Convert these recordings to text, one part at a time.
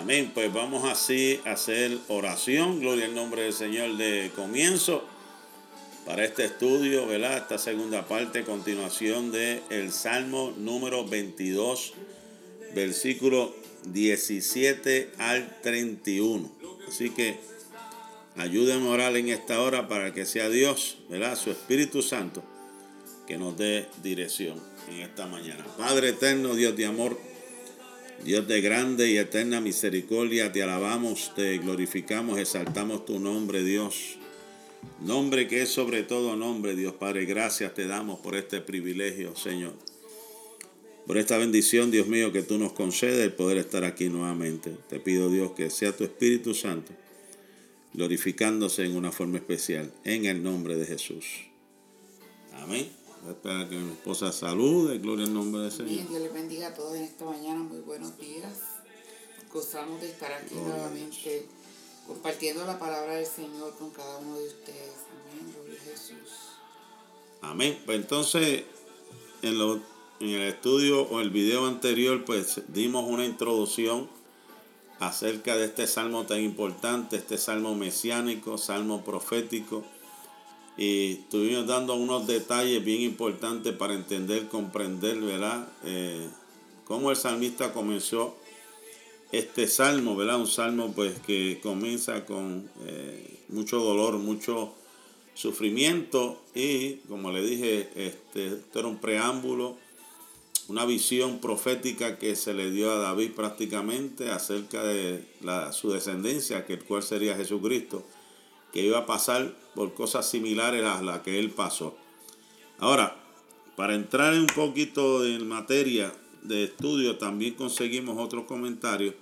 Amén. Pues vamos así a hacer oración. Gloria al nombre del Señor de comienzo para este estudio, ¿verdad? Esta segunda parte, continuación del el Salmo número 22, versículo 17 al 31. Así que ayúdenme a orar en esta hora para que sea Dios, ¿verdad? Su Espíritu Santo que nos dé dirección en esta mañana. Padre eterno, Dios de amor, Dios de grande y eterna misericordia, te alabamos, te glorificamos, exaltamos tu nombre, Dios. Nombre que es sobre todo nombre, Dios Padre. Gracias te damos por este privilegio, Señor. Por esta bendición, Dios mío, que tú nos concedes el poder estar aquí nuevamente. Te pido, Dios, que sea tu Espíritu Santo glorificándose en una forma especial, en el nombre de Jesús. Amén. Espera que mi esposa salude, gloria al nombre del Señor. Dios les bendiga a todos en esta mañana, muy buenos días. Gozamos de estar aquí nuevamente compartiendo la palabra del Señor con cada uno de ustedes. Amén, gloria a Jesús. Amén. Pues entonces, en, lo, en el estudio o el video anterior, pues dimos una introducción acerca de este salmo tan importante, este salmo mesiánico, salmo profético y estuvimos dando unos detalles bien importantes para entender, comprender, ¿verdad? Eh, cómo el salmista comenzó este salmo, ¿verdad? Un salmo pues que comienza con eh, mucho dolor, mucho sufrimiento y como le dije, este, esto era un preámbulo, una visión profética que se le dio a David prácticamente acerca de la, su descendencia, que el cual sería Jesucristo que iba a pasar por cosas similares a las que él pasó. Ahora, para entrar un poquito en materia de estudio, también conseguimos otros comentarios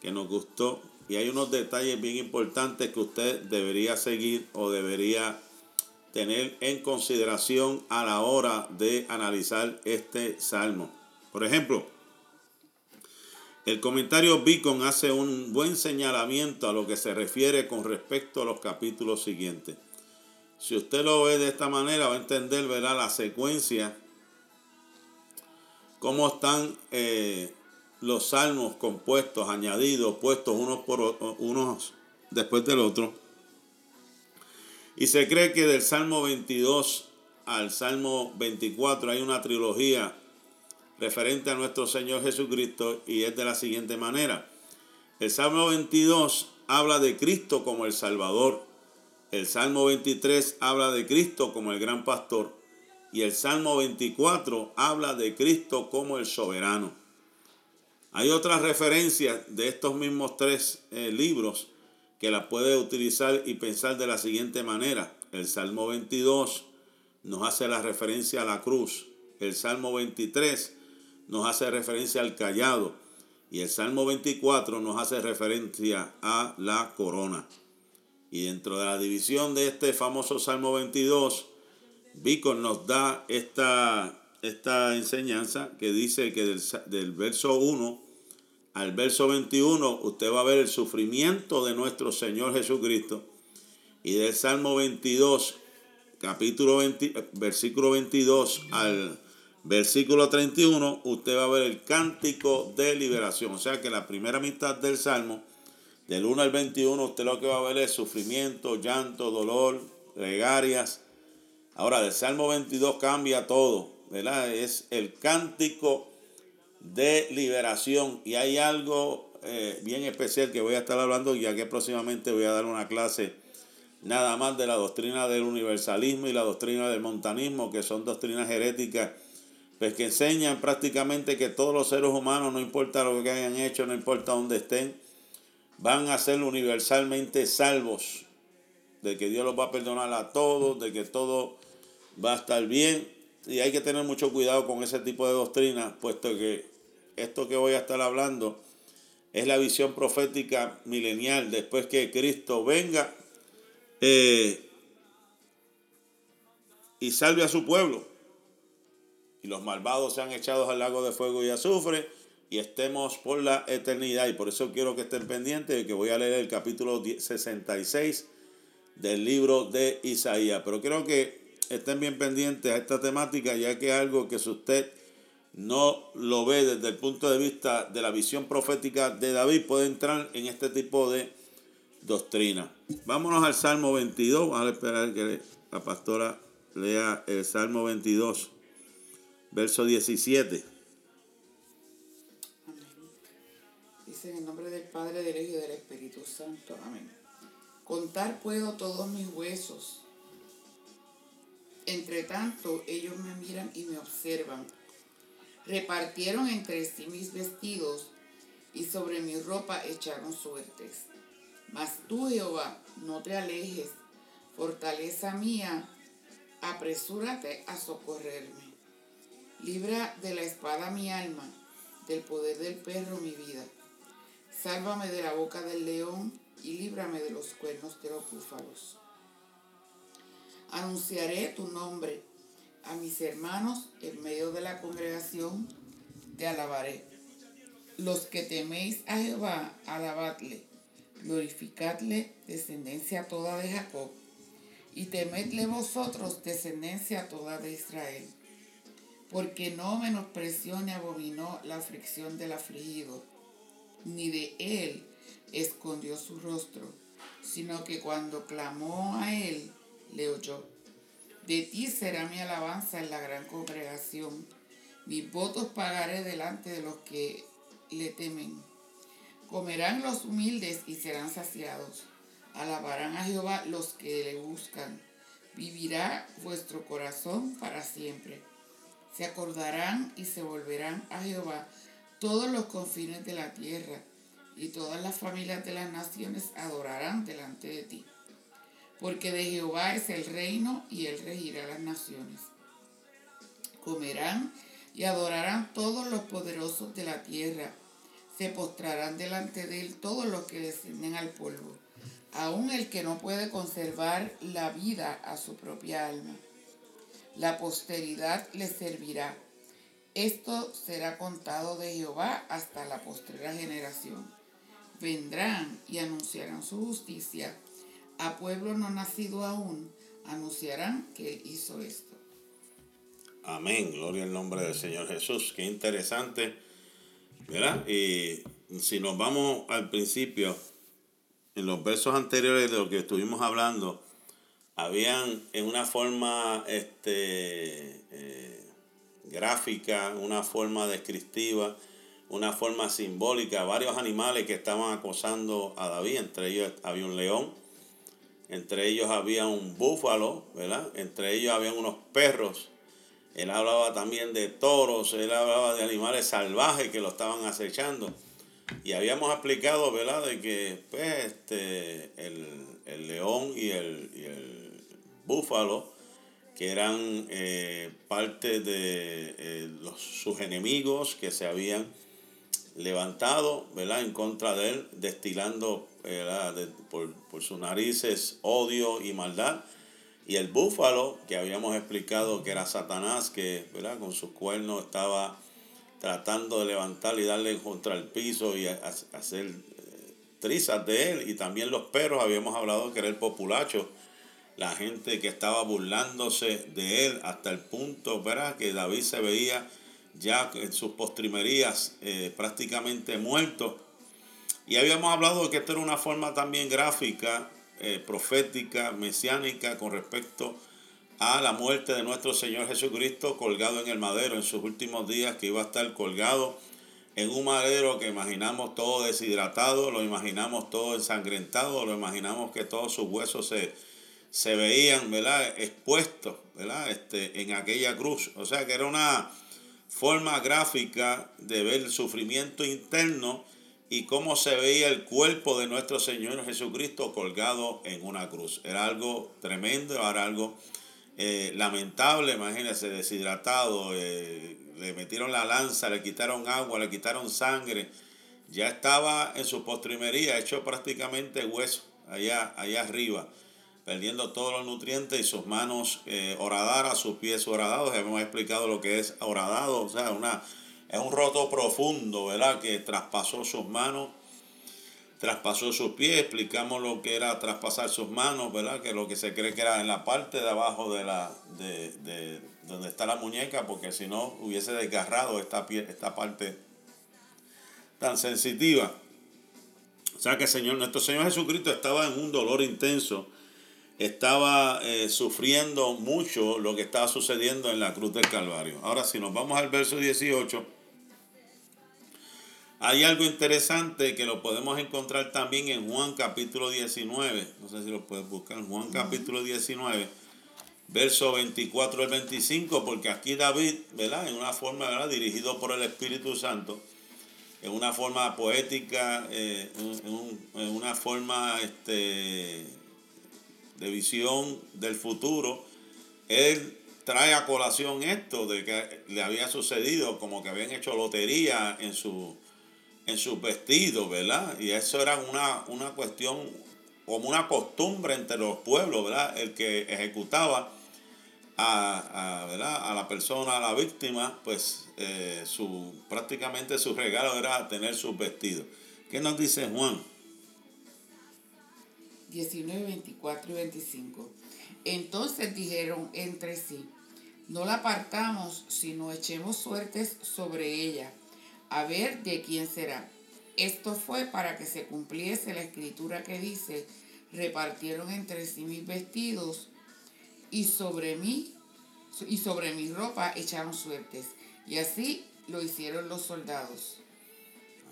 que nos gustó y hay unos detalles bien importantes que usted debería seguir o debería tener en consideración a la hora de analizar este salmo. Por ejemplo, el comentario Beacon hace un buen señalamiento a lo que se refiere con respecto a los capítulos siguientes. Si usted lo ve de esta manera, va a entender, verá la secuencia, cómo están eh, los salmos compuestos, añadidos, puestos unos por unos después del otro. Y se cree que del Salmo 22 al Salmo 24 hay una trilogía referente a nuestro Señor Jesucristo y es de la siguiente manera. El Salmo 22 habla de Cristo como el Salvador. El Salmo 23 habla de Cristo como el gran pastor. Y el Salmo 24 habla de Cristo como el soberano. Hay otras referencias de estos mismos tres eh, libros que la puede utilizar y pensar de la siguiente manera. El Salmo 22 nos hace la referencia a la cruz. El Salmo 23 nos hace referencia al callado y el Salmo 24 nos hace referencia a la corona. Y dentro de la división de este famoso Salmo 22, Bicon nos da esta, esta enseñanza que dice que del, del verso 1 al verso 21 usted va a ver el sufrimiento de nuestro Señor Jesucristo. Y del Salmo 22, capítulo 20, versículo 22 al versículo 31, usted va a ver el cántico de liberación. O sea que la primera mitad del Salmo, del 1 al 21, usted lo que va a ver es sufrimiento, llanto, dolor, regarias. Ahora, del Salmo 22 cambia todo, ¿verdad? Es el cántico de liberación. Y hay algo eh, bien especial que voy a estar hablando, ya que próximamente voy a dar una clase nada más de la doctrina del universalismo y la doctrina del montanismo, que son doctrinas heréticas pues que enseñan prácticamente que todos los seres humanos, no importa lo que hayan hecho, no importa dónde estén, van a ser universalmente salvos, de que Dios los va a perdonar a todos, de que todo va a estar bien. Y hay que tener mucho cuidado con ese tipo de doctrina, puesto que esto que voy a estar hablando es la visión profética milenial, después que Cristo venga eh, y salve a su pueblo y los malvados sean echados al lago de fuego y azufre y estemos por la eternidad. Y por eso quiero que estén pendientes de que voy a leer el capítulo 66 del libro de Isaías. Pero quiero que estén bien pendientes a esta temática, ya que es algo que si usted no lo ve desde el punto de vista de la visión profética de David, puede entrar en este tipo de doctrina. Vámonos al Salmo 22, vamos a esperar que la pastora lea el Salmo 22, verso 17. Dice en el nombre del Padre, del Hijo y del Espíritu Santo. Amén. Contar puedo todos mis huesos. Entre tanto, ellos me miran y me observan Repartieron entre sí mis vestidos y sobre mi ropa echaron suertes. Mas tú, Jehová, no te alejes, fortaleza mía, apresúrate a socorrerme. Libra de la espada mi alma, del poder del perro mi vida. Sálvame de la boca del león y líbrame de los cuernos de los búfalos. Anunciaré tu nombre a mis hermanos en medio de la congregación, te alabaré. Los que teméis a Jehová, alabadle, glorificadle, descendencia toda de Jacob, y temedle vosotros, descendencia toda de Israel. Porque no menospreció ni abominó la aflicción del afligido, ni de él escondió su rostro, sino que cuando clamó a él, le oyó. De ti será mi alabanza en la gran congregación. Mis votos pagaré delante de los que le temen. Comerán los humildes y serán saciados. Alabarán a Jehová los que le buscan. Vivirá vuestro corazón para siempre. Se acordarán y se volverán a Jehová todos los confines de la tierra, y todas las familias de las naciones adorarán delante de ti porque de Jehová es el reino y él regirá las naciones. Comerán y adorarán todos los poderosos de la tierra. Se postrarán delante de él todos los que descienden al polvo, aun el que no puede conservar la vida a su propia alma. La posteridad le servirá. Esto será contado de Jehová hasta la postrera generación. Vendrán y anunciarán su justicia a pueblo no nacido aún anunciarán que Él hizo esto. Amén, gloria al nombre del Señor Jesús. Qué interesante, ¿verdad? Y si nos vamos al principio, en los versos anteriores de lo que estuvimos hablando, habían en una forma este, eh, gráfica, una forma descriptiva, una forma simbólica, varios animales que estaban acosando a David, entre ellos había un león, entre ellos había un búfalo, ¿verdad? Entre ellos habían unos perros. Él hablaba también de toros, él hablaba de animales salvajes que lo estaban acechando. Y habíamos explicado, ¿verdad?, de que pues, este, el, león y el, búfalo, que eran eh, parte de eh, los, sus enemigos que se habían levantado, ¿verdad?, en contra de él, destilando por, por sus narices odio y maldad. Y el búfalo, que habíamos explicado que era Satanás, que ¿verdad? con sus cuernos estaba tratando de levantar y darle contra el piso y hacer eh, trizas de él. Y también los perros, habíamos hablado que era el populacho, la gente que estaba burlándose de él hasta el punto ¿verdad? que David se veía ya en sus postrimerías eh, prácticamente muerto y habíamos hablado de que esto era una forma también gráfica, eh, profética, mesiánica con respecto a la muerte de nuestro Señor Jesucristo colgado en el madero en sus últimos días, que iba a estar colgado en un madero que imaginamos todo deshidratado, lo imaginamos todo ensangrentado, lo imaginamos que todos sus huesos se, se veían, ¿verdad? Expuestos, ¿verdad? Este, en aquella cruz. O sea que era una forma gráfica de ver el sufrimiento interno y cómo se veía el cuerpo de nuestro Señor Jesucristo colgado en una cruz. Era algo tremendo, era algo eh, lamentable, imagínense, deshidratado, eh, le metieron la lanza, le quitaron agua, le quitaron sangre, ya estaba en su postrimería, hecho prácticamente hueso, allá, allá arriba, perdiendo todos los nutrientes y sus manos eh, horadadas, sus pies horadados, hemos explicado lo que es horadado, o sea, una es un roto profundo, ¿verdad? Que traspasó sus manos. traspasó sus pies, explicamos lo que era traspasar sus manos, ¿verdad? Que lo que se cree que era en la parte de abajo de la de, de donde está la muñeca, porque si no hubiese desgarrado esta, esta parte tan sensitiva. O sea que Señor, nuestro Señor Jesucristo estaba en un dolor intenso, estaba eh, sufriendo mucho lo que estaba sucediendo en la cruz del Calvario. Ahora, si nos vamos al verso 18, hay algo interesante que lo podemos encontrar también en Juan capítulo 19. No sé si lo puedes buscar. Juan capítulo 19, verso 24 al 25, porque aquí David, ¿verdad? En una forma, ¿verdad? Dirigido por el Espíritu Santo, en una forma poética, eh, en, una forma este, de visión del futuro, él trae a colación esto de que le había sucedido, como que habían hecho lotería en su en sus vestidos, ¿verdad? Y eso era una, una cuestión, como una costumbre entre los pueblos, ¿verdad? El que ejecutaba a, ¿verdad? a la persona, a la víctima, pues eh, su, prácticamente su regalo era tener sus vestidos. ¿Qué nos dice Juan? 19, 24 y 25. Entonces dijeron entre sí, no la apartamos, sino echemos suertes sobre ella a ver de quién será. Esto fue para que se cumpliese la escritura que dice, repartieron entre sí mis vestidos y sobre mí y sobre mi ropa echaron suertes. Y así lo hicieron los soldados.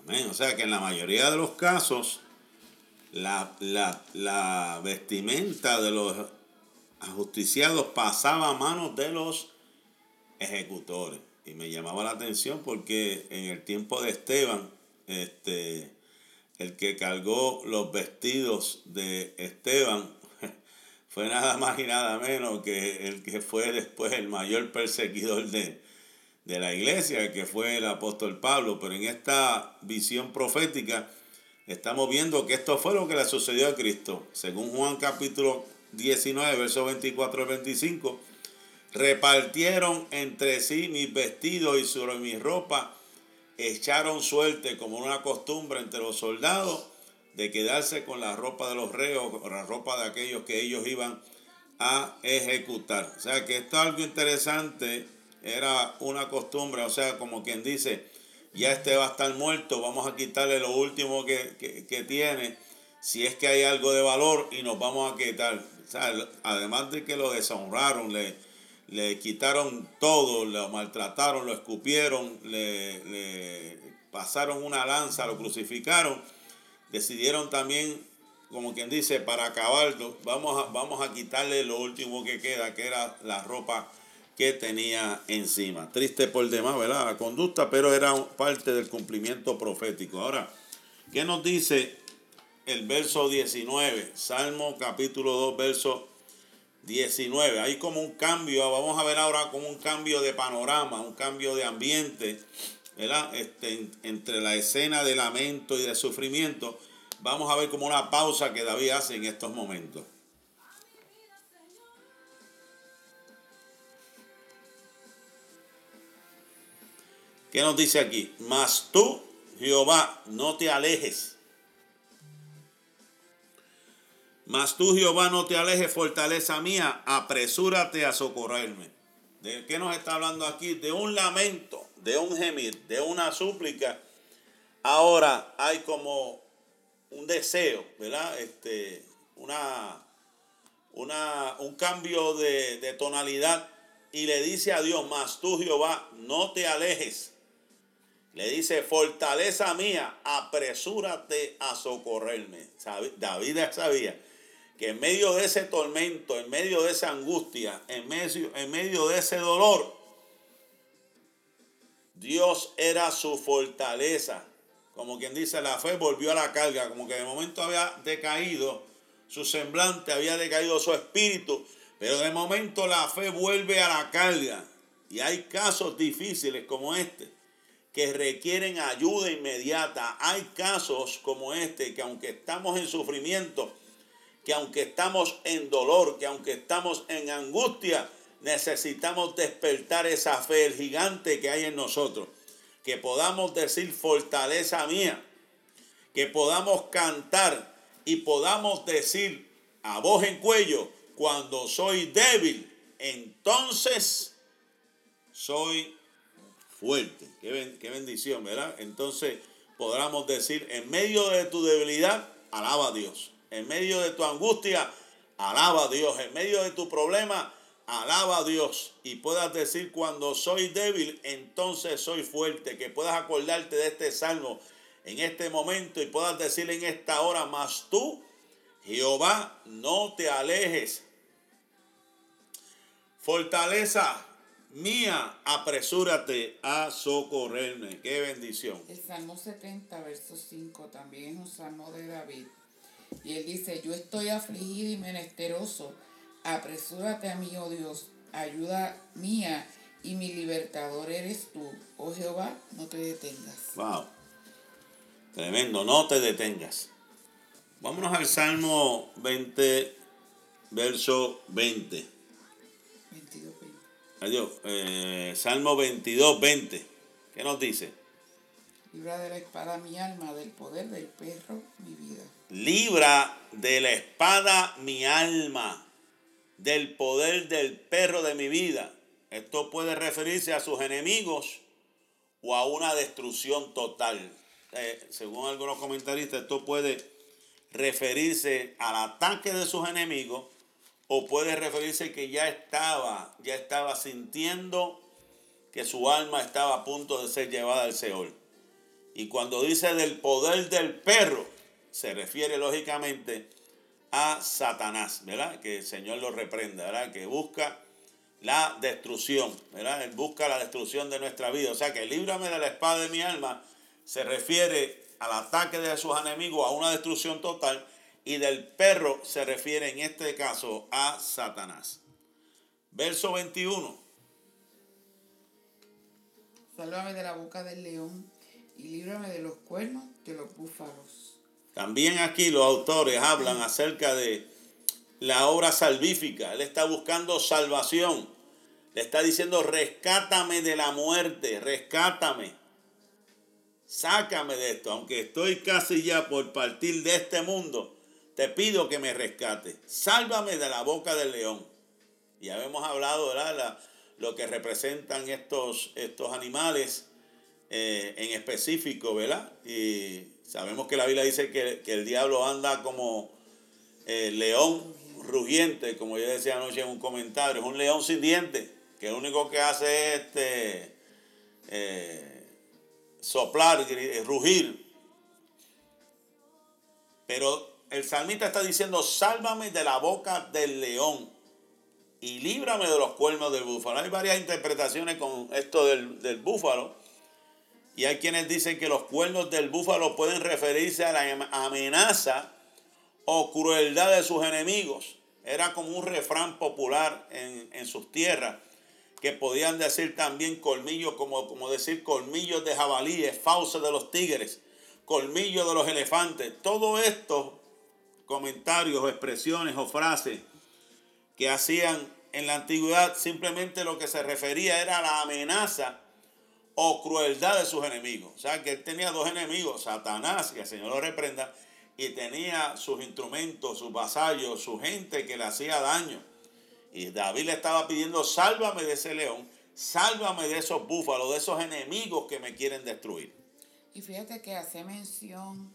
Amén. O sea que en la mayoría de los casos, la, la vestimenta de los ajusticiados pasaba a manos de los ejecutores. Y me llamaba la atención porque en el tiempo de Esteban, este, el que cargó los vestidos de Esteban fue nada más y nada menos que el que fue después el mayor perseguidor de, de la iglesia, que fue el apóstol Pablo. Pero en esta visión profética estamos viendo que esto fue lo que le sucedió a Cristo. Según Juan capítulo 19, verso 24 al 25 Repartieron entre sí mis vestidos y sobre mi ropa echaron suerte como una costumbre entre los soldados de quedarse con la ropa de los reos, con la ropa de aquellos que ellos iban a ejecutar. O sea que esto es algo interesante, era una costumbre, o sea, como quien dice, ya este va a estar muerto, vamos a quitarle lo último que, que tiene, si es que hay algo de valor y nos vamos a quitar. Además de que lo deshonraron, le, le quitaron todo, lo maltrataron, lo escupieron, le, pasaron una lanza, lo crucificaron, decidieron también, como quien dice, para acabarlo, vamos a, vamos a quitarle lo último que queda, que era la ropa que tenía encima. Triste por demás, ¿verdad? La conducta, pero era parte del cumplimiento profético. Ahora, ¿qué nos dice el verso 19? Salmo capítulo 2, verso 19. Hay como un cambio, vamos a ver ahora como un cambio de panorama, un cambio de ambiente, ¿verdad? Este, entre la escena de lamento y de sufrimiento. Vamos a ver como una pausa que David hace en estos momentos. ¿Qué nos dice aquí? Mas tú, Jehová, no te alejes Mas tú, Jehová, no te alejes, fortaleza mía, apresúrate a socorrerme. ¿De qué nos está hablando aquí? De un lamento, de un gemir, de una súplica. Ahora hay como un deseo, ¿verdad? Este, una, una, un cambio de, de tonalidad y le dice a Dios, mas tú Jehová, no te alejes. Le dice, fortaleza mía, apresúrate a socorrerme. David sabía que en medio de ese tormento, en medio de esa angustia, en medio, en medio de ese dolor, Dios era su fortaleza. Como quien dice, la fe volvió a la carga, como que de momento había decaído su semblante, había decaído su espíritu, pero de momento la fe vuelve a la carga. Y hay casos difíciles como este que requieren ayuda inmediata. Hay casos como este que aunque estamos en sufrimiento, que aunque estamos en dolor, que aunque estamos en angustia, necesitamos despertar esa fe, el gigante que hay en nosotros. Que podamos decir fortaleza mía, que podamos cantar y podamos decir a voz en cuello, cuando soy débil, entonces soy fuerte. Qué, bendición, ¿verdad? Entonces podamos decir, en medio de tu debilidad, alaba a Dios. En medio de tu angustia, alaba a Dios. En medio de tu problema, alaba a Dios. Y puedas decir, cuando soy débil, entonces soy fuerte. Que puedas acordarte de este salmo en este momento y puedas decir en esta hora, más tú, Jehová, no te alejes. Fortaleza mía, apresúrate a socorrerme. Qué bendición. El Salmo 70, verso 5, también es un salmo de David. Y él dice, yo estoy afligido y menesteroso. Apresúrate a mí, oh Dios, ayuda mía y mi libertador eres tú. Oh Jehová, no te detengas. Wow. Tremendo, no te detengas. Vámonos al Salmo 20, verso 20. 22, 20. Adiós. Eh, Salmo 22, 20. ¿Qué nos dice? Libra de la espada mi alma, del poder del perro mi vida. Libra de la espada mi alma, del poder del perro de mi vida. Esto puede referirse a sus enemigos o a una destrucción total. Eh, según algunos comentaristas, esto puede referirse al ataque de sus enemigos o puede referirse que ya estaba, ya estaba sintiendo que su alma estaba a punto de ser llevada al Seol. Y cuando dice del poder del perro, se refiere lógicamente a Satanás, ¿verdad? Que el Señor lo reprenda, ¿verdad? Que busca la destrucción, ¿verdad? Él busca la destrucción de nuestra vida. O sea que líbrame de la espada de mi alma se refiere al ataque de sus enemigos, a una destrucción total, y del perro se refiere en este caso a Satanás. Verso 21. Sálvame de la boca del león y líbrame de los cuernos de los búfalos. También aquí los autores hablan acerca de la obra salvífica. Él está buscando salvación. Le está diciendo, rescátame de la muerte, rescátame. Sácame de esto, aunque estoy casi ya por partir de este mundo, te pido que me rescate. Sálvame de la boca del león. Ya hemos hablado, ¿verdad? lo que representan estos, estos animales eh, en específico, ¿verdad? Y sabemos que la Biblia dice que, el diablo anda como eh, león rugiente, como yo decía anoche en un comentario, es un león sin dientes, que lo único que hace es este, eh, soplar, rugir. Pero el salmista está diciendo, sálvame de la boca del león y líbrame de los cuernos del búfalo. Hay varias interpretaciones con esto del, del búfalo. Y hay quienes dicen que los cuernos del búfalo pueden referirse a la amenaza o crueldad de sus enemigos. Era como un refrán popular en, en sus tierras que podían decir también colmillos, como, como decir colmillos de jabalíes, fauces de los tigres, colmillos de los elefantes. Todo esto, comentarios, expresiones o frases que hacían en la antigüedad, simplemente lo que se refería era a la amenaza o crueldad de sus enemigos. O sea, que él tenía dos enemigos, Satanás, que el Señor lo reprenda, y tenía sus instrumentos, sus vasallos, su gente que le hacía daño. Y David le estaba pidiendo, sálvame de ese león, sálvame de esos búfalos, de esos enemigos que me quieren destruir. Y fíjate que hace mención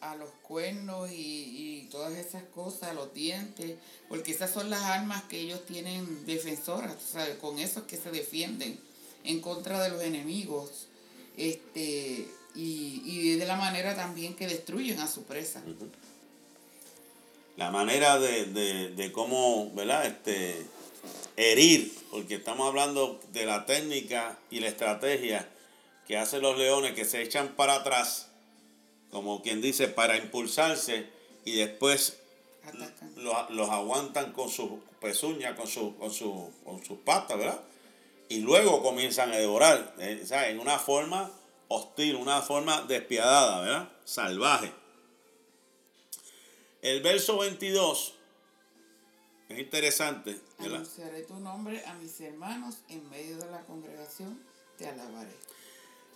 a los cuernos y, todas esas cosas, los dientes, porque esas son las armas que ellos tienen defensoras, con eso es que se defienden en contra de los enemigos. Este, y, y de la manera también que destruyen a su presa la manera de, cómo, ¿verdad? Este, herir, porque estamos hablando de la técnica y la estrategia que hacen los leones que se echan para atrás, como quien dice, para impulsarse y después los, aguantan con sus pezuñas, con, su, con, su, con sus patas, ¿verdad? Y luego comienzan a devorar, eh, en una forma hostil, una forma despiadada, ¿verdad? Salvaje. El verso 22 es interesante. Anunciaré tu nombre a mis hermanos en medio de la congregación, te alabaré.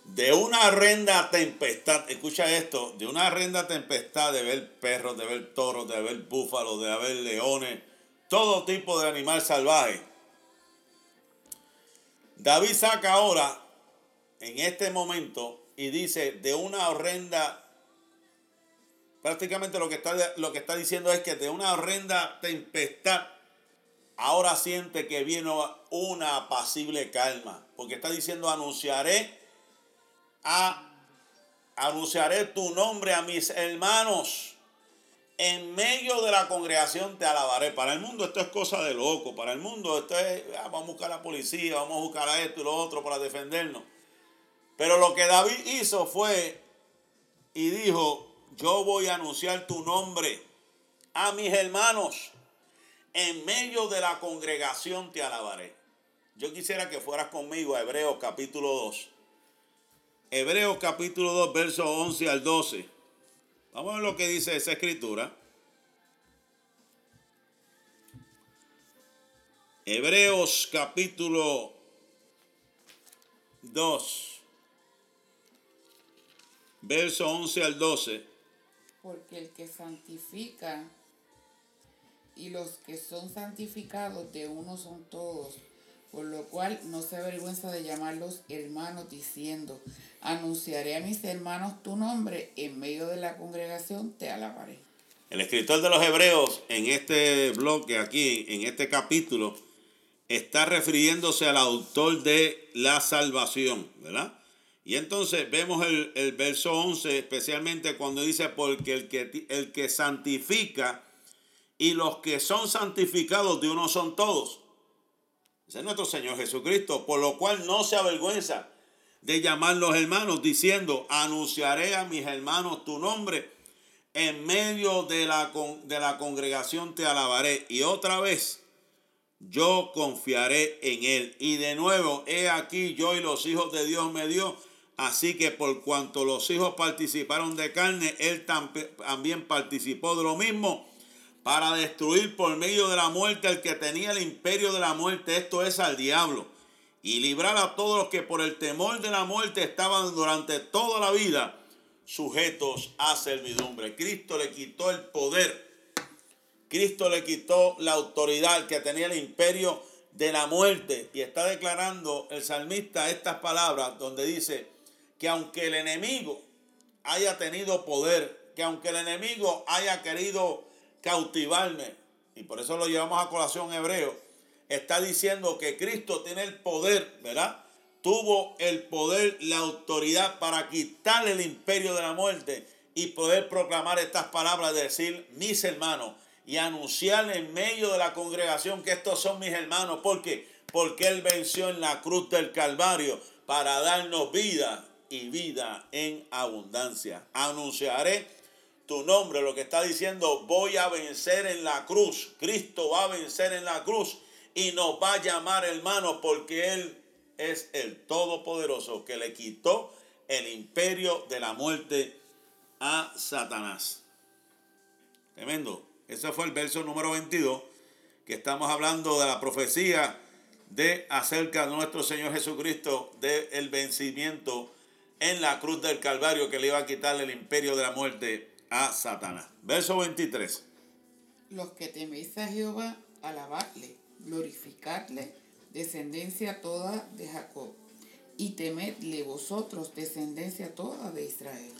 De una horrenda tempestad, escucha esto, de una horrenda tempestad de ver perros, de ver toros, de ver búfalos, de ver leones, todo tipo de animal salvaje. David saca ahora, en este momento, y dice, de una horrenda, prácticamente lo que está, lo que está diciendo es que de una horrenda tempestad, ahora siente que viene una apacible calma, porque está diciendo, anunciaré a, anunciaré tu nombre a mis hermanos. En medio de la congregación te alabaré. Para el mundo esto es cosa de loco. Para el mundo esto es, ah, vamos a buscar a la policía, vamos a buscar a esto y lo otro para defendernos. Pero lo que David hizo fue y dijo, yo voy a anunciar tu nombre a mis hermanos. En medio de la congregación te alabaré. Yo quisiera que fueras conmigo a Hebreos capítulo 2. Hebreos capítulo 2, versos 11 al 12. Vamos a ver lo que dice esa escritura. Hebreos capítulo 2, verso 11 al 12. Porque el que santifica y los que son santificados de uno son todos por lo cual no se avergüenza de llamarlos hermanos, diciendo, anunciaré a mis hermanos tu nombre, en medio de la congregación te alabaré. El escritor de los Hebreos en este bloque, aquí, en este capítulo, está refiriéndose al autor de la salvación, ¿verdad? Y entonces vemos el, el verso 11, especialmente cuando dice, porque el que, el que santifica y los que son santificados de uno son todos. Es nuestro Señor Jesucristo, por lo cual no se avergüenza de llamar los hermanos, diciendo, anunciaré a mis hermanos tu nombre, en medio de la, de la congregación te alabaré. Y otra vez, yo confiaré en él. Y de nuevo, he aquí yo y los hijos de Dios me dio. Así que por cuanto los hijos participaron de carne, él también participó de lo mismo para destruir por medio de la muerte al que tenía el imperio de la muerte, esto es al diablo, y librar a todos los que por el temor de la muerte estaban durante toda la vida sujetos a servidumbre. Cristo le quitó el poder, Cristo le quitó la autoridad que tenía el imperio de la muerte y está declarando el salmista estas palabras donde dice que aunque el enemigo haya tenido poder, que aunque el enemigo haya querido cautivarme. Y por eso lo llevamos a colación hebreo. Está diciendo que Cristo tiene el poder, ¿verdad? Tuvo el poder, la autoridad para quitarle el imperio de la muerte y poder proclamar estas palabras, de decir, mis hermanos, y anunciar en medio de la congregación que estos son mis hermanos. ¿Por qué? Porque Él venció en la cruz del Calvario para darnos vida y vida en abundancia. Anunciaré tu nombre, lo que está diciendo, voy a vencer en la cruz. Cristo va a vencer en la cruz y nos va a llamar hermanos porque Él es el Todopoderoso que le quitó el imperio de la muerte a Satanás. Tremendo. Ese fue el verso número 22 que estamos hablando de la profecía de acerca de nuestro Señor Jesucristo del vencimiento en la cruz del Calvario que le iba a quitarle el imperio de la muerte a Satanás. Verso 23. Los que teméis a Jehová, alabadle, glorificadle, descendencia toda de Jacob, y temedle vosotros, descendencia toda de Israel.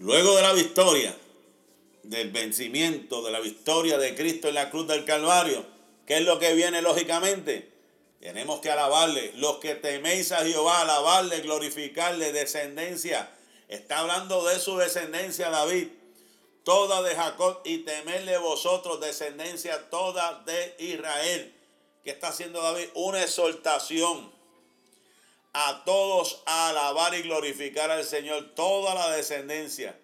Luego de la victoria, del vencimiento, de la victoria de Cristo en la cruz del Calvario, ¿qué es lo que viene lógicamente? Tenemos que alabarle. Los que teméis a Jehová, alabarle, glorificarle, descendencia Está hablando de su descendencia David, toda de Jacob, y temerle vosotros, descendencia toda de Israel. ¿Qué está haciendo David? Una exhortación a todos a alabar y glorificar al Señor, toda la descendencia.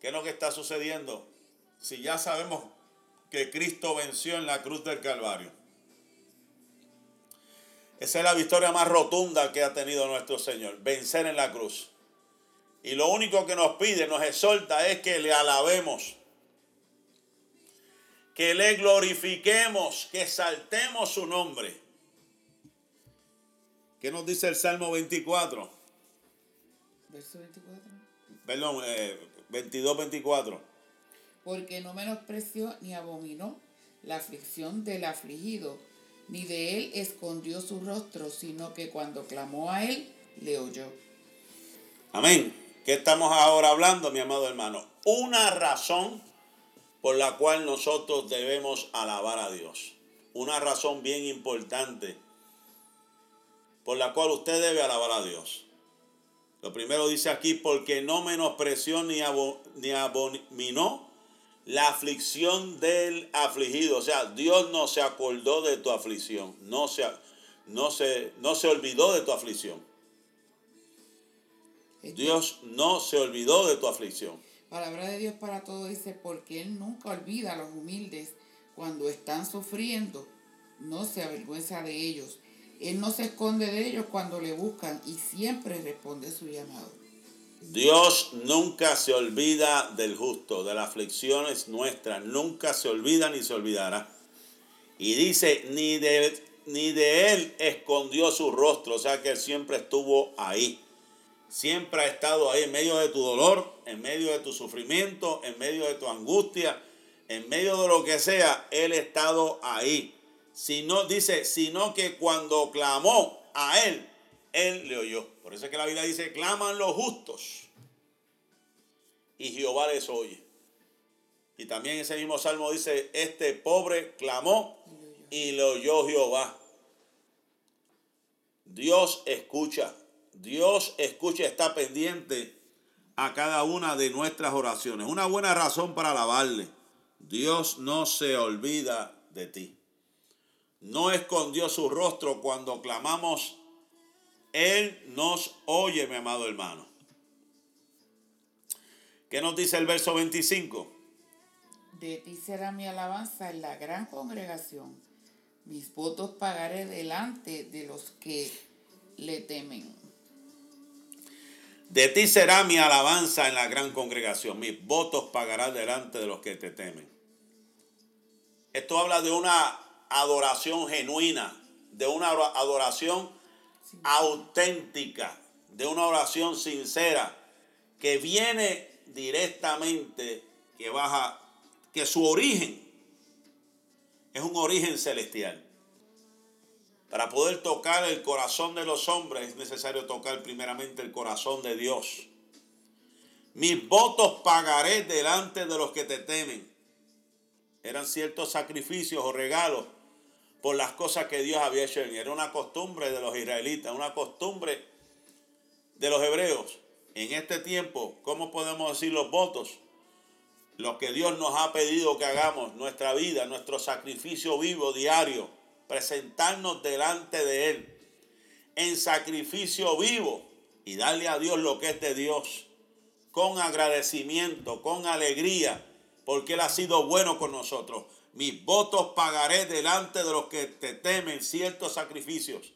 ¿Qué es lo que está sucediendo? Si ya sabemos que Cristo venció en la cruz del Calvario. Esa es la victoria más rotunda que ha tenido nuestro Señor, vencer en la cruz. Y lo único que nos pide, nos exhorta es que le alabemos, que le glorifiquemos, que saltemos su nombre. ¿Qué nos dice el Salmo 24? Verso 24. Perdón, eh, 22, 24. Porque no menospreció ni abominó la aflicción del afligido, ni de él escondió su rostro, sino que cuando clamó a él, le oyó. Amén. ¿Qué estamos ahora hablando, mi amado hermano? Una razón por la cual nosotros debemos alabar a Dios. Una razón bien importante por la cual usted debe alabar a Dios. Lo primero dice aquí, porque no menospreció ni, ni abominó la aflicción del afligido. O sea, Dios no se acordó de tu aflicción, no se, no se, no se olvidó de tu aflicción. Dios no se olvidó de tu aflicción. Palabra de Dios para todos dice, porque Él nunca olvida a los humildes cuando están sufriendo, no se avergüenza de ellos. Él no se esconde de ellos cuando le buscan y siempre responde su llamado. Dios nunca se olvida del justo, de las aflicciones nuestras, nunca se olvida ni se olvidará. Y dice, ni de, ni de él escondió su rostro, o sea que él siempre estuvo ahí. Siempre ha estado ahí en medio de tu dolor, en medio de tu sufrimiento, en medio de tu angustia, en medio de lo que sea, Él ha estado ahí. Sino, dice, sino que cuando clamó a Él, Él le oyó. Por eso es que la Biblia dice, claman los justos y Jehová les oye. Y también ese mismo salmo dice, este pobre clamó y le oyó Jehová. Dios escucha. Dios escucha, está pendiente a cada una de nuestras oraciones. Una buena razón para alabarle. Dios no se olvida de ti. No escondió su rostro cuando clamamos. Él nos oye, mi amado hermano. ¿Qué nos dice el verso 25? De ti será mi alabanza en la gran congregación. Mis votos pagaré delante de los que le temen. De ti será mi alabanza en la gran congregación. Mis votos pagarán delante de los que te temen. Esto habla de una adoración genuina, de una adoración auténtica, de una oración sincera, que viene directamente, que baja, que su origen es un origen celestial. Para poder tocar el corazón de los hombres es necesario tocar primeramente el corazón de Dios. Mis votos pagaré delante de los que te temen. Eran ciertos sacrificios o regalos por las cosas que Dios había hecho Era una costumbre de los israelitas, una costumbre de los hebreos. En este tiempo, ¿cómo podemos decir los votos? Lo que Dios nos ha pedido que hagamos, nuestra vida, nuestro sacrificio vivo diario presentarnos delante de Él en sacrificio vivo y darle a Dios lo que es de Dios, con agradecimiento, con alegría, porque Él ha sido bueno con nosotros. Mis votos pagaré delante de los que te temen ciertos sacrificios.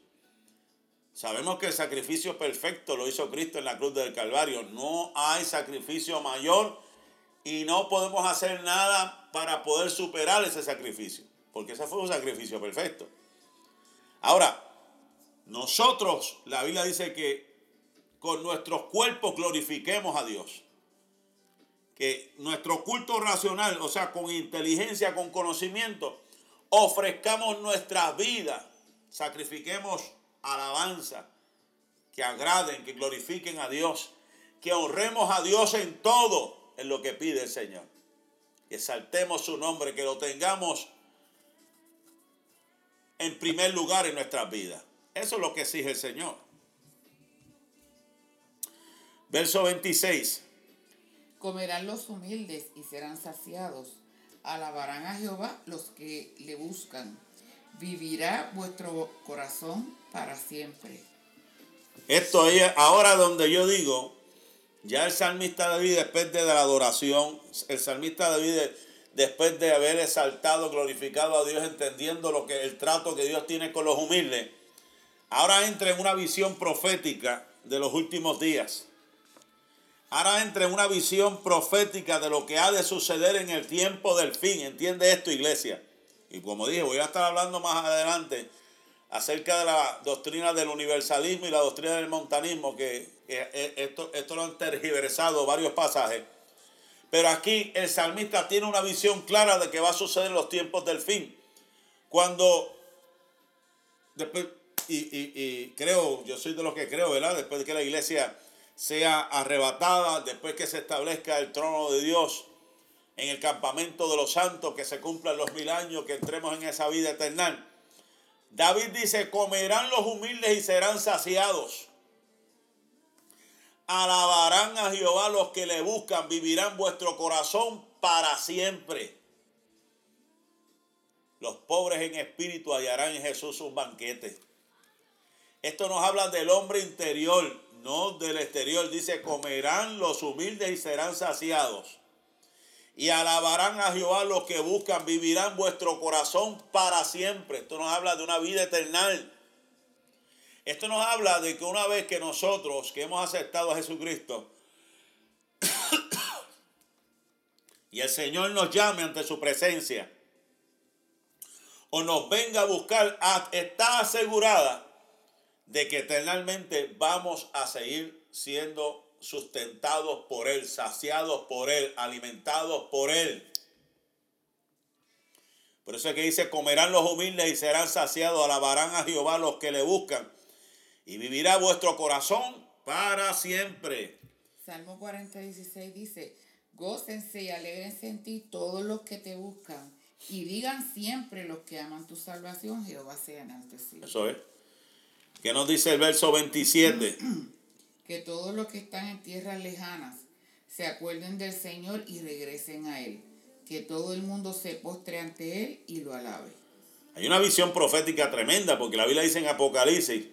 Sabemos que el sacrificio perfecto lo hizo Cristo en la cruz del Calvario. No hay sacrificio mayor y no podemos hacer nada para poder superar ese sacrificio porque ese fue un sacrificio perfecto. Ahora, nosotros, la Biblia dice que con nuestros cuerpos glorifiquemos a Dios. Que nuestro culto racional, o sea, con inteligencia, con conocimiento, ofrezcamos nuestra vida, sacrifiquemos alabanza, que agraden, que glorifiquen a Dios, que honremos a Dios en todo, en lo que pide el Señor. Que exaltemos su nombre, que lo tengamos en primer lugar en nuestras vidas. Eso es lo que exige el Señor. Verso 26. Comerán los humildes y serán saciados. Alabarán a Jehová los que le buscan. Vivirá vuestro corazón para siempre. Esto es ahora donde yo digo, ya el salmista David después de la adoración, el salmista David después de haber exaltado, glorificado a Dios, entendiendo lo que el trato que Dios tiene con los humildes, ahora entra en una visión profética de los últimos días. Ahora entra en una visión profética de lo que ha de suceder en el tiempo del fin. ¿Entiende esto, iglesia? Y como dije, voy a estar hablando más adelante acerca de la doctrina del universalismo y la doctrina del montanismo, que esto, esto lo han tergiversado varios pasajes. Pero aquí el salmista tiene una visión clara de que va a suceder en los tiempos del fin. Cuando después, y, y, creo, yo soy de los que creo, ¿verdad? Después de que la iglesia sea arrebatada, después que se establezca el trono de Dios en el campamento de los santos, que se cumplan los mil años, que entremos en esa vida eterna. David dice, comerán los humildes y serán saciados. Alabarán a Jehová los que le buscan, vivirán vuestro corazón para siempre. Los pobres en espíritu hallarán en Jesús un banquete. Esto nos habla del hombre interior, no del exterior. Dice, comerán los humildes y serán saciados. Y alabarán a Jehová los que buscan, vivirán vuestro corazón para siempre. Esto nos habla de una vida eterna. Esto nos habla de que una vez que nosotros, que hemos aceptado a Jesucristo, y el Señor nos llame ante su presencia, o nos venga a buscar, está asegurada de que eternamente vamos a seguir siendo sustentados por Él, saciados por Él, alimentados por Él. Por eso es que dice, comerán los humildes y serán saciados, alabarán a Jehová los que le buscan, y vivirá vuestro corazón para siempre. Salmo 40, 16 dice, gócense y alegrense en ti todos los que te buscan, y digan siempre los que aman tu salvación, Jehová sea enaltecido. Eso es. ¿Qué nos dice el verso 27? que todos los que están en tierras lejanas se acuerden del Señor y regresen a Él. Que todo el mundo se postre ante Él y lo alabe. Hay una visión profética tremenda, porque la Biblia dice en Apocalipsis,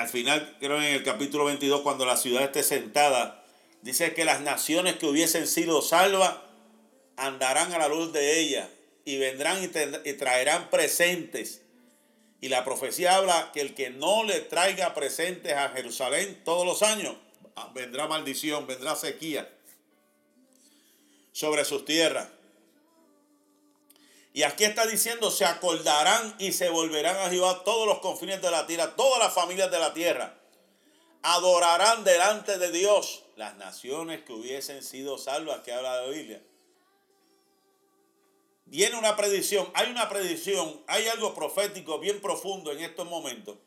al final, creo en el capítulo 22, cuando la ciudad esté sentada, dice que las naciones que hubiesen sido salvas andarán a la luz de ella y vendrán y, traerán presentes y la profecía habla que el que no le traiga presentes a Jerusalén todos los años, ah, vendrá maldición, vendrá sequía sobre sus tierras. Y aquí está diciendo, se acordarán y se volverán a Jehová todos los confines de la tierra, todas las familias de la tierra. Adorarán delante de Dios las naciones que hubiesen sido salvas, que habla de la Biblia viene una predicción, hay una predicción, hay algo profético bien profundo en estos momentos.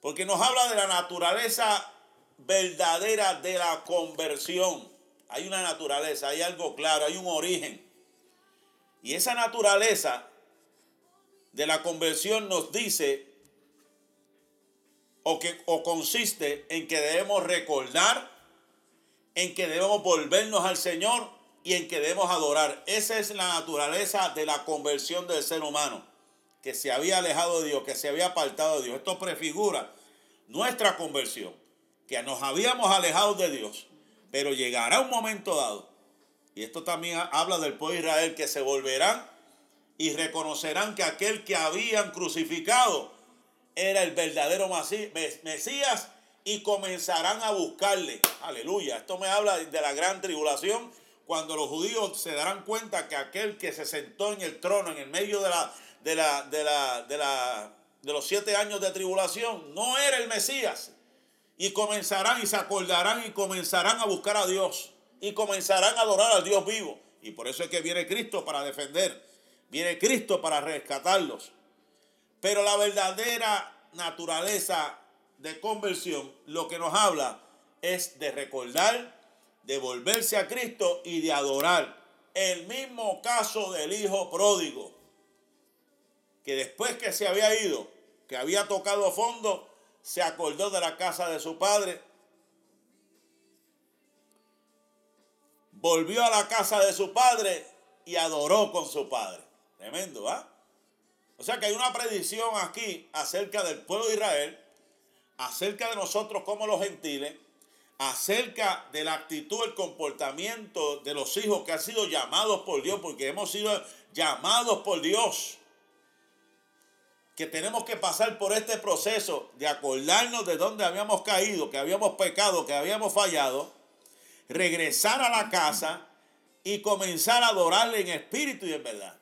Porque nos habla de la naturaleza verdadera de la conversión. Hay una naturaleza, hay algo claro, hay un origen. Y esa naturaleza de la conversión nos dice o, que, o consiste en que debemos recordar, en que debemos volvernos al Señor y en que debemos adorar. Esa es la naturaleza de la conversión del ser humano, que se había alejado de Dios, que se había apartado de Dios. Esto prefigura nuestra conversión, que nos habíamos alejado de Dios, pero llegará un momento dado, y esto también habla del pueblo de Israel, que se volverán y reconocerán que aquel que habían crucificado era el verdadero Mesías y comenzarán a buscarle. Aleluya. Esto me habla de la gran tribulación cuando los judíos se darán cuenta que aquel que se sentó en el trono en el medio de la de la de la de los siete años de tribulación no era el Mesías y comenzarán y se acordarán y comenzarán a buscar a Dios y comenzarán a adorar al Dios vivo y por eso es que viene Cristo para defender viene Cristo para rescatarlos pero la verdadera naturaleza de conversión lo que nos habla es de recordar de volverse a Cristo y de adorar. El mismo caso del hijo pródigo, que después que se había ido, que había tocado fondo, se acordó de la casa de su padre, volvió a la casa de su padre y adoró con su padre. Tremendo, ¿va? O sea que hay una predicción aquí acerca del pueblo de Israel, acerca de nosotros como los gentiles, acerca de la actitud, el comportamiento de los hijos que han sido llamados por Dios, porque hemos sido llamados por Dios. Que tenemos que pasar por este proceso de acordarnos de dónde habíamos caído, que habíamos pecado, que habíamos fallado, regresar a la casa y comenzar a adorarle en espíritu y en verdad.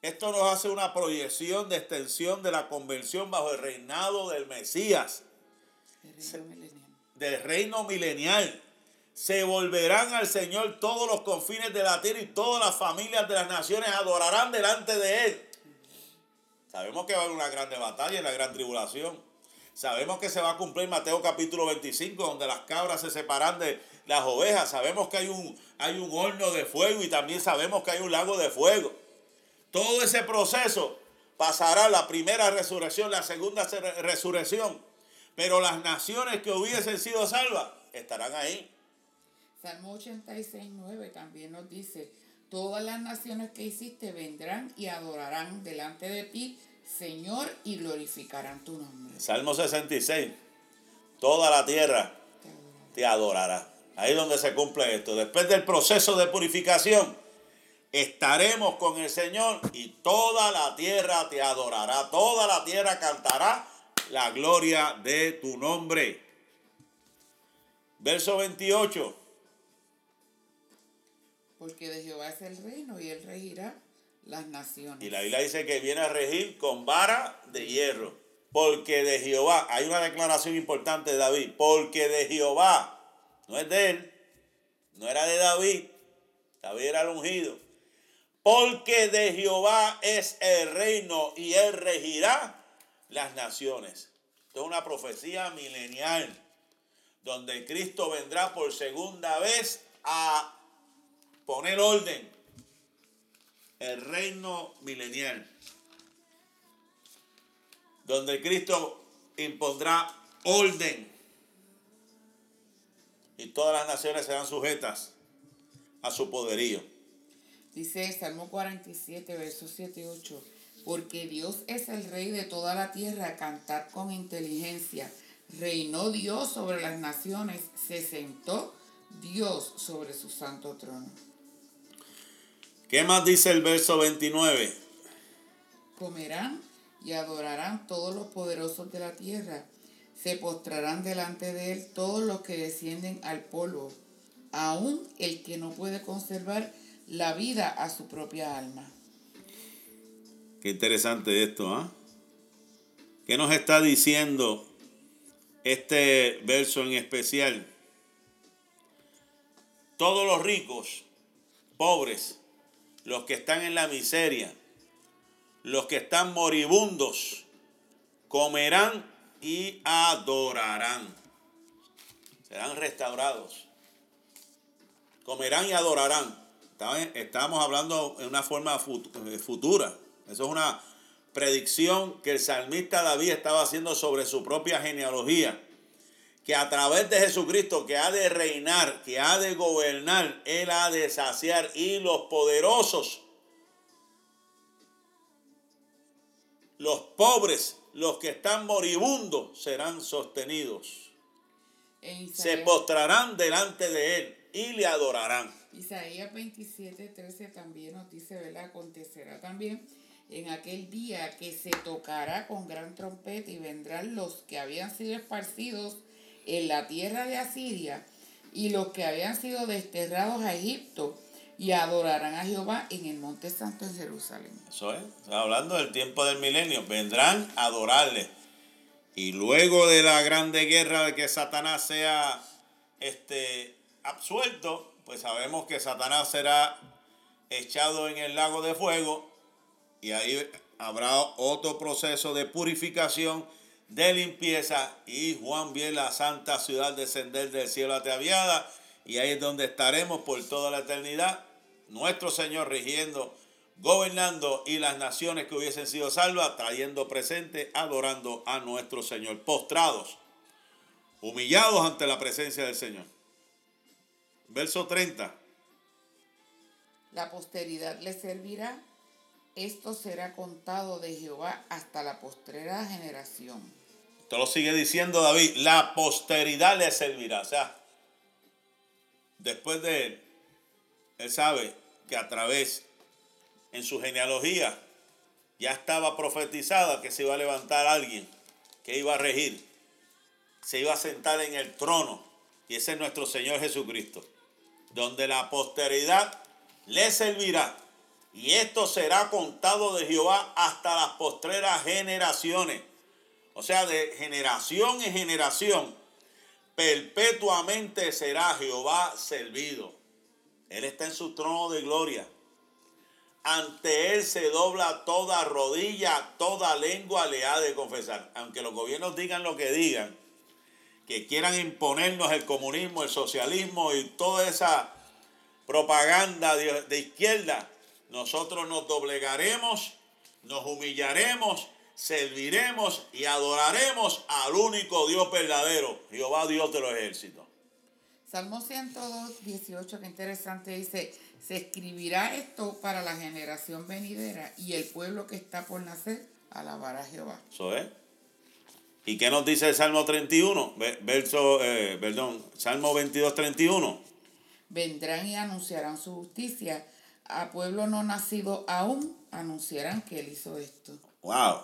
Esto nos hace una proyección de extensión de la convención bajo el reinado del Mesías, del reino milenial. Se volverán al Señor todos los confines de la tierra y todas las familias de las naciones adorarán delante de Él. Sabemos que va a haber una grande batalla en la gran tribulación. Sabemos que se va a cumplir Mateo capítulo 25, donde las cabras se separan de las ovejas. Sabemos que hay un, hay un horno de fuego y también sabemos que hay un lago de fuego. Todo ese proceso pasará la primera resurrección, la segunda resurrección. Pero las naciones que hubiesen sido salvas estarán ahí. Salmo 86, 9 también nos dice, todas las naciones que hiciste vendrán y adorarán delante de ti, Señor, y glorificarán tu nombre. Salmo 66, toda la tierra te adorará. Ahí es donde se cumple esto. Después del proceso de purificación, estaremos con el Señor y toda la tierra te adorará, toda la tierra cantará la gloria de tu nombre. Verso 28. Porque de Jehová es el reino y él regirá las naciones. Y la Biblia dice que viene a regir con vara de hierro. Porque de Jehová, hay una declaración importante de David, porque de Jehová, no es de él, no era de David, David era el ungido, porque de Jehová es el reino y él regirá las naciones. Esto es una profecía milenial, donde Cristo vendrá por segunda vez a poner orden. El reino milenial, donde Cristo impondrá orden y todas las naciones serán sujetas a su poderío. Dice Salmo 47, versos 7 y 8. Porque Dios es el rey de toda la tierra, cantar con inteligencia. Reinó Dios sobre las naciones, se sentó Dios sobre su santo trono. ¿Qué más dice el verso 29? Comerán y adorarán todos los poderosos de la tierra. Se postrarán delante de él todos los que descienden al polvo, aun el que no puede conservar la vida a su propia alma. Qué interesante esto, ¿ah? ¿Qué nos está diciendo este verso en especial? Todos los ricos, pobres, los que están en la miseria, los que están moribundos, comerán y adorarán. Serán restaurados. Comerán y adorarán. Estamos hablando en una forma eh, futura. Eso es una predicción que el salmista David estaba haciendo sobre su propia genealogía. Que a través de Jesucristo, que ha de reinar, que ha de gobernar, Él ha de saciar y los poderosos, los pobres, los que están moribundos, serán sostenidos. Se postrarán delante de Él y le adorarán. Isaías 27, 13 también nos dice, ¿verdad? Acontecerá también en aquel día que se tocará con gran trompeta y vendrán los que habían sido esparcidos en la tierra de Asiria y los que habían sido desterrados a Egipto y adorarán a Jehová en el monte santo en Jerusalén. Eso es, hablando del tiempo del milenio, vendrán a adorarle. Y luego de la grande guerra de que Satanás sea este, absuelto, pues sabemos que Satanás será echado en el lago de fuego y ahí habrá otro proceso de purificación, de limpieza y Juan vio la santa ciudad descender del cielo ataviada y ahí es donde estaremos por toda la eternidad, nuestro Señor rigiendo, gobernando y las naciones que hubiesen sido salvas trayendo presente, adorando a nuestro Señor, postrados, humillados ante la presencia del Señor. Verso 30. La posteridad le servirá. Esto será contado de Jehová hasta la postrera generación. Esto lo sigue diciendo David. La posteridad le servirá. O sea, después de él, él sabe que a través, en su genealogía, ya estaba profetizada que se iba a levantar alguien que iba a regir, se iba a sentar en el trono. Y ese es nuestro Señor Jesucristo donde la posteridad le servirá. Y esto será contado de Jehová hasta las postreras generaciones. O sea, de generación en generación, perpetuamente será Jehová servido. Él está en su trono de gloria. Ante Él se dobla toda rodilla, toda lengua le ha de confesar. Aunque los gobiernos digan lo que digan, que quieran imponernos el comunismo, el socialismo y toda esa propaganda de, izquierda, nosotros nos doblegaremos, nos humillaremos, serviremos y adoraremos al único Dios verdadero, Jehová Dios de los ejércitos. Salmo 102, 18, que interesante, dice, se escribirá esto para la generación venidera y el pueblo que está por nacer alabará a Jehová. Eso es. ¿Y qué nos dice el Salmo 31? Verso, eh, perdón, Salmo 22, 31. Vendrán y anunciarán su justicia. A pueblo no nacido aún anunciarán que él hizo esto. Wow.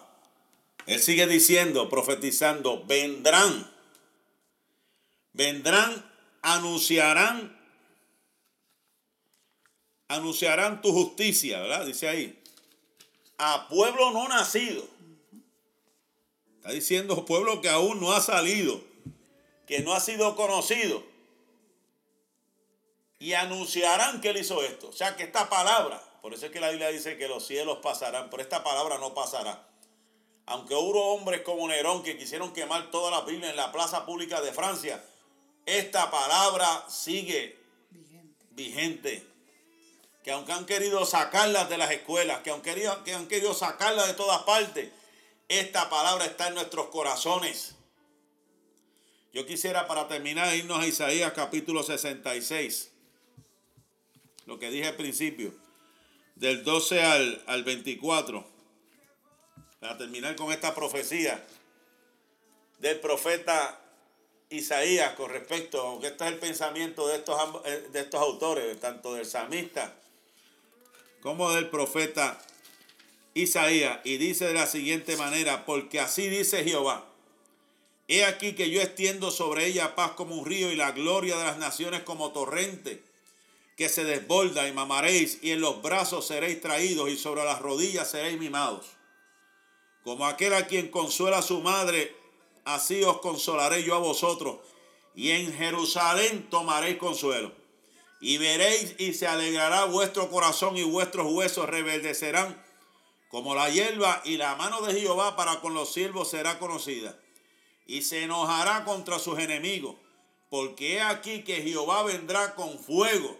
Él sigue diciendo, profetizando, vendrán. Vendrán, anunciarán. Anunciarán tu justicia, ¿verdad? Dice ahí. A pueblo no nacido Está diciendo pueblo que aún no ha salido, que no ha sido conocido. Y anunciarán que él hizo esto. O sea que esta palabra, por eso es que la Biblia dice que los cielos pasarán, pero esta palabra no pasará. Aunque hubo hombres como Nerón que quisieron quemar toda la Biblia en la plaza pública de Francia, esta palabra sigue vigente. Que aunque han querido sacarla de las escuelas, que aunque, que han querido sacarla de todas partes, esta palabra está en nuestros corazones. Yo quisiera para terminar irnos a Isaías capítulo 66. Lo que dije al principio. Del 12 al, al 24. Para terminar con esta profecía del profeta Isaías con respecto, a que este es el pensamiento de estos, eh, de estos autores, tanto del salmista como del profeta Isaías y dice de la siguiente manera, porque así dice Jehová, he aquí que yo extiendo sobre ella paz como un río y la gloria de las naciones como torrente que se desborda y mamaréis y en los brazos seréis traídos y sobre las rodillas seréis mimados. Como aquel a quien consuela su madre, así os consolaré yo a vosotros y en Jerusalén tomaréis consuelo. Y veréis y se alegrará vuestro corazón y vuestros huesos rebeldecerán como la hierba y la mano de Jehová para con los siervos será conocida. Y se enojará contra sus enemigos, porque he aquí que Jehová vendrá con fuego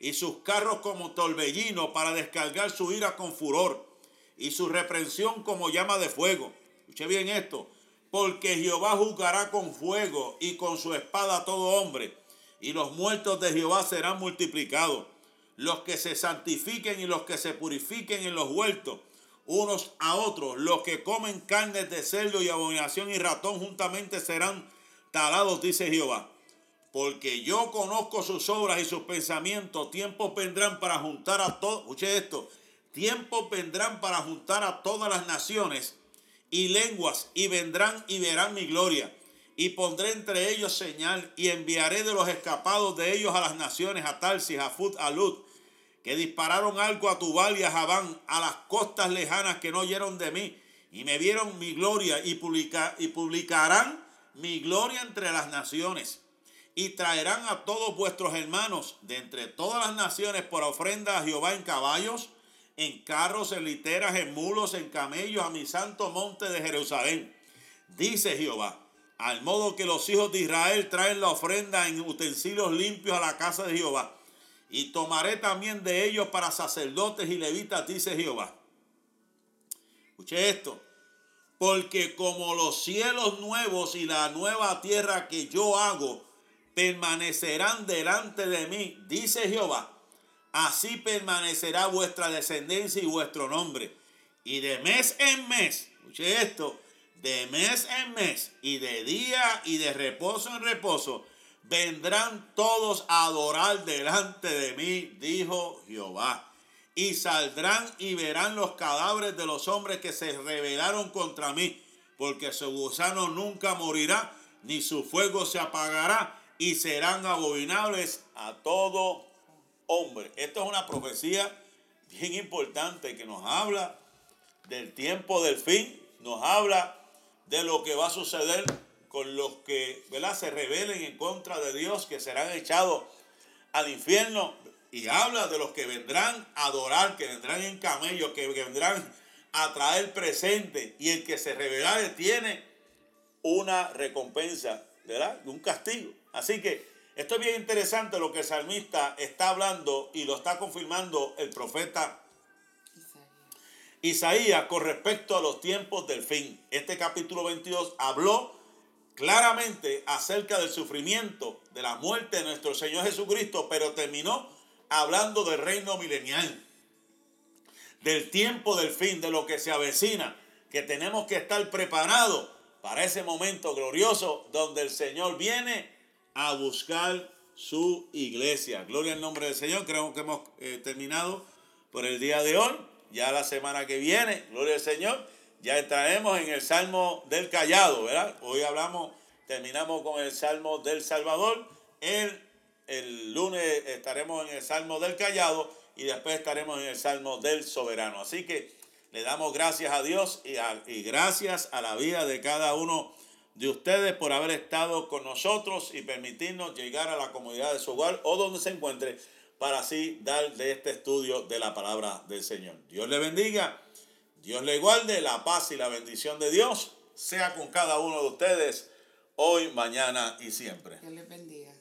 y sus carros como torbellino para descargar su ira con furor y su reprensión como llama de fuego. Escuche bien esto, porque Jehová juzgará con fuego y con su espada a todo hombre, y los muertos de Jehová serán multiplicados, los que se santifiquen y los que se purifiquen en los huertos unos a otros. Los que comen carnes de cerdo y abominación y ratón juntamente serán talados, dice Jehová. Porque yo conozco sus obras y sus pensamientos. Tiempos vendrán para juntar a todos. Escuche esto. Tiempos vendrán para juntar a todas las naciones y lenguas y vendrán y verán mi gloria. Y pondré entre ellos señal y enviaré de los escapados de ellos a las naciones, a Tarsis, a Fut, a Lut que dispararon algo a Tubal y a Javán, a las costas lejanas que no oyeron de mí, y me vieron mi gloria, y, y publicarán mi gloria entre las naciones, y traerán a todos vuestros hermanos de entre todas las naciones por ofrenda a Jehová en caballos, en carros, en literas, en mulos, en camellos, a mi santo monte de Jerusalén. Dice Jehová, al modo que los hijos de Israel traen la ofrenda en utensilios limpios a la casa de Jehová y tomaré también de ellos para sacerdotes y levitas, dice Jehová. Escuche esto. Porque como los cielos nuevos y la nueva tierra que yo hago permanecerán delante de mí, dice Jehová, así permanecerá vuestra descendencia y vuestro nombre. Y de mes en mes, escuche esto, de mes en mes y de día y de reposo en reposo, vendrán todos a adorar delante de mí, dijo Jehová. Y saldrán y verán los cadáveres de los hombres que se rebelaron contra mí, porque su gusano nunca morirá, ni su fuego se apagará, y serán abominables a todo hombre. Esto es una profecía bien importante que nos habla del tiempo del fin, nos habla de lo que va a suceder con los que ¿verdad? se rebelen en contra de Dios, que serán echados al infierno. Y habla de los que vendrán a adorar, que vendrán en camellos, que vendrán a traer presente. Y el que se rebelare tiene una recompensa, ¿verdad? Un castigo. Así que esto es bien interesante lo que el salmista está hablando y lo está confirmando el profeta Isaías con respecto a los tiempos del fin. Este capítulo 22 habló claramente acerca del sufrimiento, de la muerte de nuestro Señor Jesucristo, pero terminó hablando del reino milenial, del tiempo del fin, de lo que se avecina, que tenemos que estar preparados para ese momento glorioso donde el Señor viene a buscar su iglesia. Gloria al nombre del Señor. Creo que hemos eh, terminado por el día de hoy. Ya la semana que viene, gloria al Señor, ya entraremos en el Salmo del Callado, ¿verdad? Hoy hablamos, terminamos con el Salmo del Salvador. El, el lunes estaremos en el Salmo del Callado y después estaremos en el Salmo del Soberano. Así que le damos gracias a Dios y, y gracias a la vida de cada uno de ustedes por haber estado con nosotros y permitirnos llegar a la comunidad de su hogar o donde se encuentre para así dar de este estudio de la palabra del Señor. Dios le bendiga, Dios le guarde, la paz y la bendición de Dios sea con cada uno de ustedes hoy, mañana y siempre. Dios les bendiga.